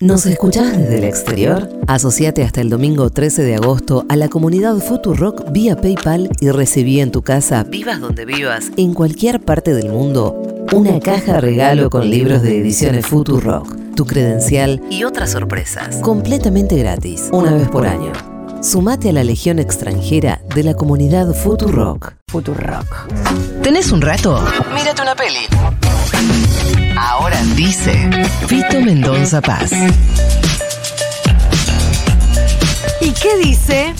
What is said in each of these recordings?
¿Nos escuchás desde el exterior? Asociate hasta el domingo 13 de agosto a la comunidad Futurock vía PayPal y recibí en tu casa, vivas donde vivas, en cualquier parte del mundo, una caja regalo con libros de ediciones Futurock, tu credencial y otras sorpresas, completamente gratis, una vez por año. Sumate a la legión extranjera de la comunidad Futurock. Futurock. ¿Tenés un rato? Mírate una peli. Ahora dice Fito Mendonza Paz. ¿Y qué dice?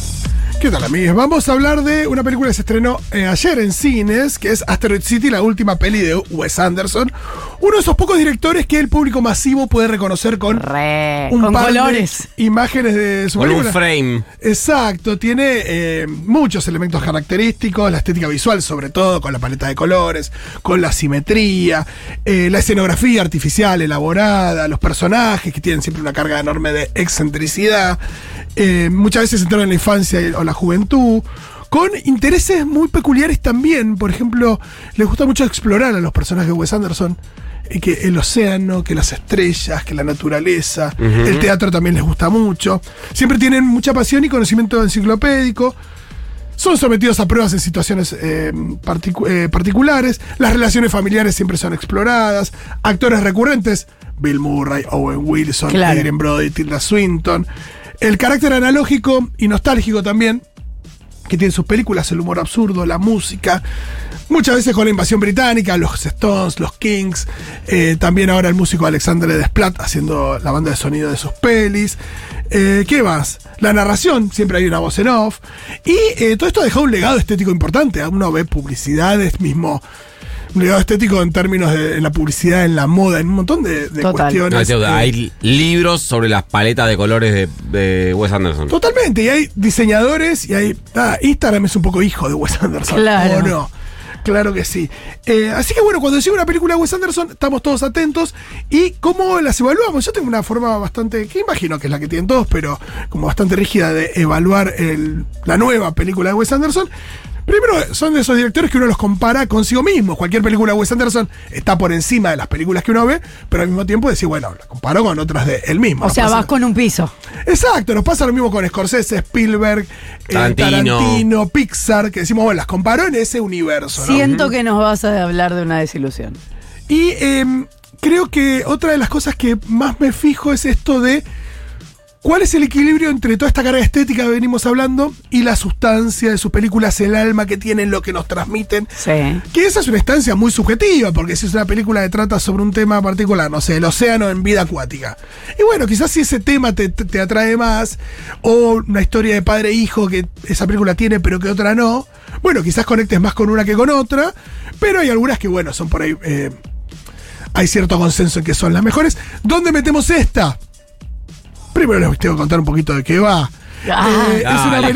¿Qué tal, amigos? Vamos a hablar de una película que se estrenó eh, ayer en cines, que es Asteroid City, la última peli de Wes Anderson. Uno de esos pocos directores que el público masivo puede reconocer con Re, un con par de colores. imágenes de su Con un frame. Exacto, tiene eh, muchos elementos característicos, la estética visual sobre todo, con la paleta de colores, con la simetría, eh, la escenografía artificial elaborada, los personajes que tienen siempre una carga enorme de excentricidad, eh, muchas veces centraron en la infancia o la juventud. Con intereses muy peculiares también, por ejemplo, les gusta mucho explorar a los personajes de Wes Anderson, que el océano, que las estrellas, que la naturaleza, el teatro también les gusta mucho. Siempre tienen mucha pasión y conocimiento enciclopédico. Son sometidos a pruebas en situaciones eh, particu- eh, particulares. Las relaciones familiares siempre son exploradas. Actores recurrentes: Bill Murray, Owen Wilson, Claro. Adrian Brody, Tilda Swinton. El carácter analógico y nostálgico también, que tiene sus películas, el humor absurdo, la música. Muchas veces con la invasión británica, los Stones, los Kings, eh, también ahora el músico Alexandre Desplat haciendo la banda de sonido de sus pelis. Eh, ¿Qué más? La narración, siempre hay una voz en off. Y eh, todo esto ha dejado un legado estético importante. Uno ve publicidades mismo. Un legado estético en términos de en la publicidad, en la moda, en un montón de, de Total. No, cuestiones. eh, hay libros sobre las paletas de colores de, de Wes Anderson. Totalmente, y hay diseñadores y hay. Ah, Instagram es un poco hijo de Wes Anderson. Claro. ¿O no? Claro que sí. Eh, así que bueno, cuando llega una película de Wes Anderson, estamos todos atentos. ¿Y cómo las evaluamos? Yo tengo una forma bastante, que imagino que es la que tienen todos, pero como bastante rígida de evaluar el- la nueva película de Wes Anderson. Primero, son de esos directores que uno los compara consigo mismo. Cualquier película de Wes Anderson está por encima de las películas que uno ve, pero al mismo tiempo decir, bueno, la comparo con otras de él mismo. O sea, pasa- vas con un piso. Exacto, nos pasa lo mismo con Scorsese, Spielberg, eh, Tarantino. Pixar, que decimos, bueno, las comparó en ese universo. ¿no? Siento que nos vas a hablar de una desilusión. Y em, creo que otra de las cosas que más me fijo es esto de cuál es el equilibrio entre toda esta carga estética que venimos hablando y la sustancia de sus películas, el alma que tienen, lo que nos transmiten. Sí. Que esa es una instancia muy subjetiva, porque si es una película que trata sobre un tema particular, no sé, el océano en vida acuática. Y bueno, quizás si ese tema te, te- te atrae más, o una historia de padre e hijo que esa película tiene pero que otra no, bueno, quizás conectes más con una que con otra, pero hay algunas que, bueno, son por ahí... eh, hay cierto consenso en que son las mejores. ¿Dónde metemos esta? Primero les tengo que contar un poquito de qué va. Ah. Eh,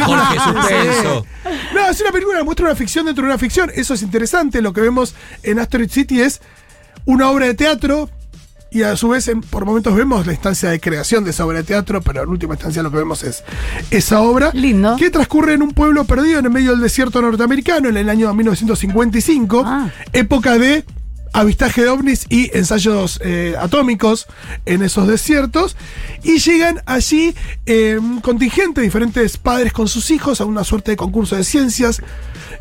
Jorge, Sí. suspenso. No, es una película que muestra una ficción dentro de una ficción. Eso es interesante. Lo que vemos en Asteroid City es una obra de teatro. Y a su vez, en- por momentos vemos la instancia de creación de esa obra de teatro, pero en última instancia lo que vemos es esa obra. Lindo. Que transcurre en un pueblo perdido en el medio del desierto norteamericano en el año 1955. Ah. Época de avistaje de ovnis y ensayos eh, atómicos en esos desiertos. Y llegan allí eh, un contingente de diferentes padres con sus hijos a una suerte de concurso de ciencias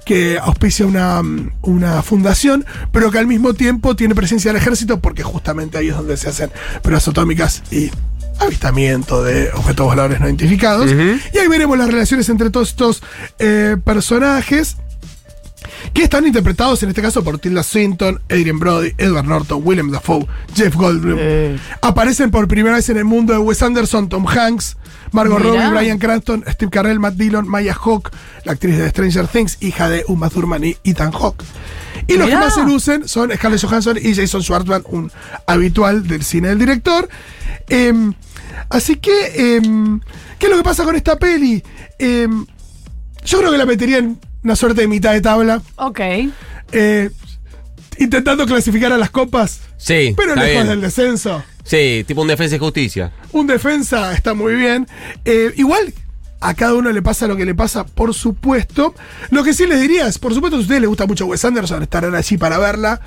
que auspicia una, mm, una fundación, pero que al mismo tiempo tiene presencia del ejército porque justamente ahí es donde se hacen pruebas atómicas y avistamiento de objetos voladores no identificados. Y ahí veremos las relaciones entre todos estos eh, personajes que están interpretados en este caso por Tilda Swinton, Adrian Brody, Edward Norton, Willem Dafoe, Jeff Goldblum. Eh. Aparecen por primera vez en el mundo de Wes Anderson, Tom Hanks, Margot. Robbie, Brian Cranston, Steve Carell, Matt Dillon, Maya Hawke, la actriz de Stranger Things, hija de Uma Thurman y Ethan Hawke. Y los que más se lucen son Scarlett Johansson y Jason Schwartzman, un habitual del cine del director. Em, así que, em, ¿qué es lo que pasa con esta peli? Em, yo creo que la metería en una suerte de mitad de tabla. Ok. eh, intentando clasificar a las copas, Sí, pero lejos bien. del descenso. Sí, tipo un defensa y justicia. Un defensa está muy bien. Eh, igual, A cada uno le pasa lo que le pasa, por supuesto. Lo que sí les diría es, por supuesto, si a ustedes les gusta mucho Wes Anderson, estarán allí para verla.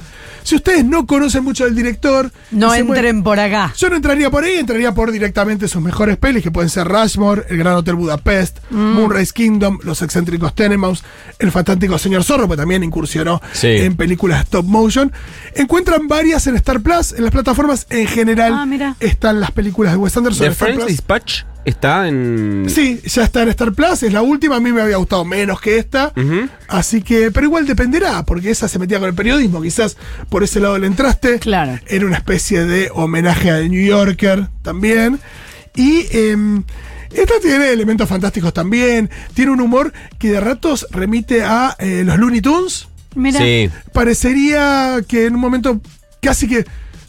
Si ustedes no conocen mucho del director, No mueven- entren por acá. yo no entraría por ahí, entraría por directamente sus mejores pelis, que pueden ser Rushmore, El Gran Hotel Budapest, Moonrise Kingdom, Los Excéntricos Tenenbaums, El Fantástico Señor Zorro, que también incursionó Sí. en películas stop motion. Encuentran varias en Star Plus, en las plataformas en general Ah, mira. están las películas de Wes Anderson. The Plus. Dispatch está en. Sí, ya está en Star Plus, es la última, a mí me había gustado menos que esta, así que, pero igual dependerá, porque esa se metía con el periodismo, quizás por ese lado le entraste. Claro. Era una especie de homenaje al New Yorker también. Y em, esta tiene elementos fantásticos también, tiene un humor que de ratos remite a eh, los Looney Tunes. Mira. Sí. Parecería que en un momento casi que...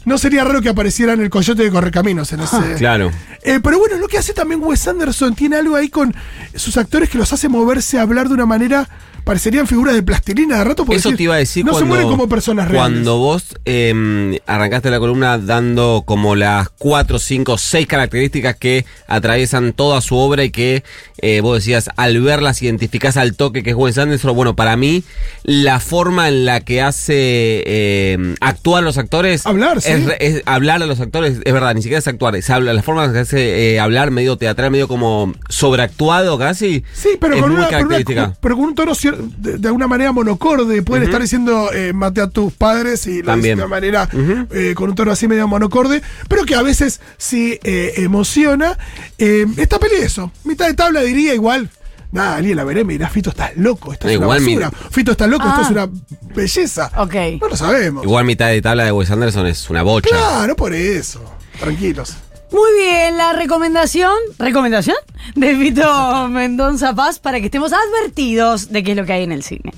No sería raro que apareciera en el coyote de Correcaminos en ese, Claro. eh, pero bueno, lo que hace también Wes Anderson tiene algo ahí con sus actores que los hace moverse a hablar de una manera. Parecerían figuras de plastilina de rato. porque Eso te iba a decir No cuando, se mueren como personas reales. Cuando vos eh, arrancaste la columna dando como las cuatro, cinco, seis características que atraviesan toda su obra y que eh, vos decías, al verlas identificás al toque que es Wes Anderson. Bueno, para mí, la forma en la que hace eh, actuar los actores. Hablar, sí. Es, hablar a los actores, es verdad, ni siquiera es actuar, es hablar. La forma que hace eh, hablar medio teatral, medio como sobreactuado casi. Sí, pero es con, muy una, con una- característica. pero con un tono de, de alguna manera monocorde. Pueden estar diciendo eh, mate a tus padres y lo de una manera eh, con un tono así medio monocorde, pero que a veces sí emociona. Esta peli eso, mitad de tabla diría igual. Nada, alguien la veré, me dirá, Fito, estás loco, esto No, es una igual basura. mi- Fito, estás loco, esto Ah. es una belleza. Ok. No lo sabemos. Igual mitad de tabla de Wes Anderson es una bocha. Claro, por eso. Tranquilos. Muy bien, la recomendación, recomendación de Vito Mendoza Paz para que estemos advertidos de qué es lo que hay en el cine.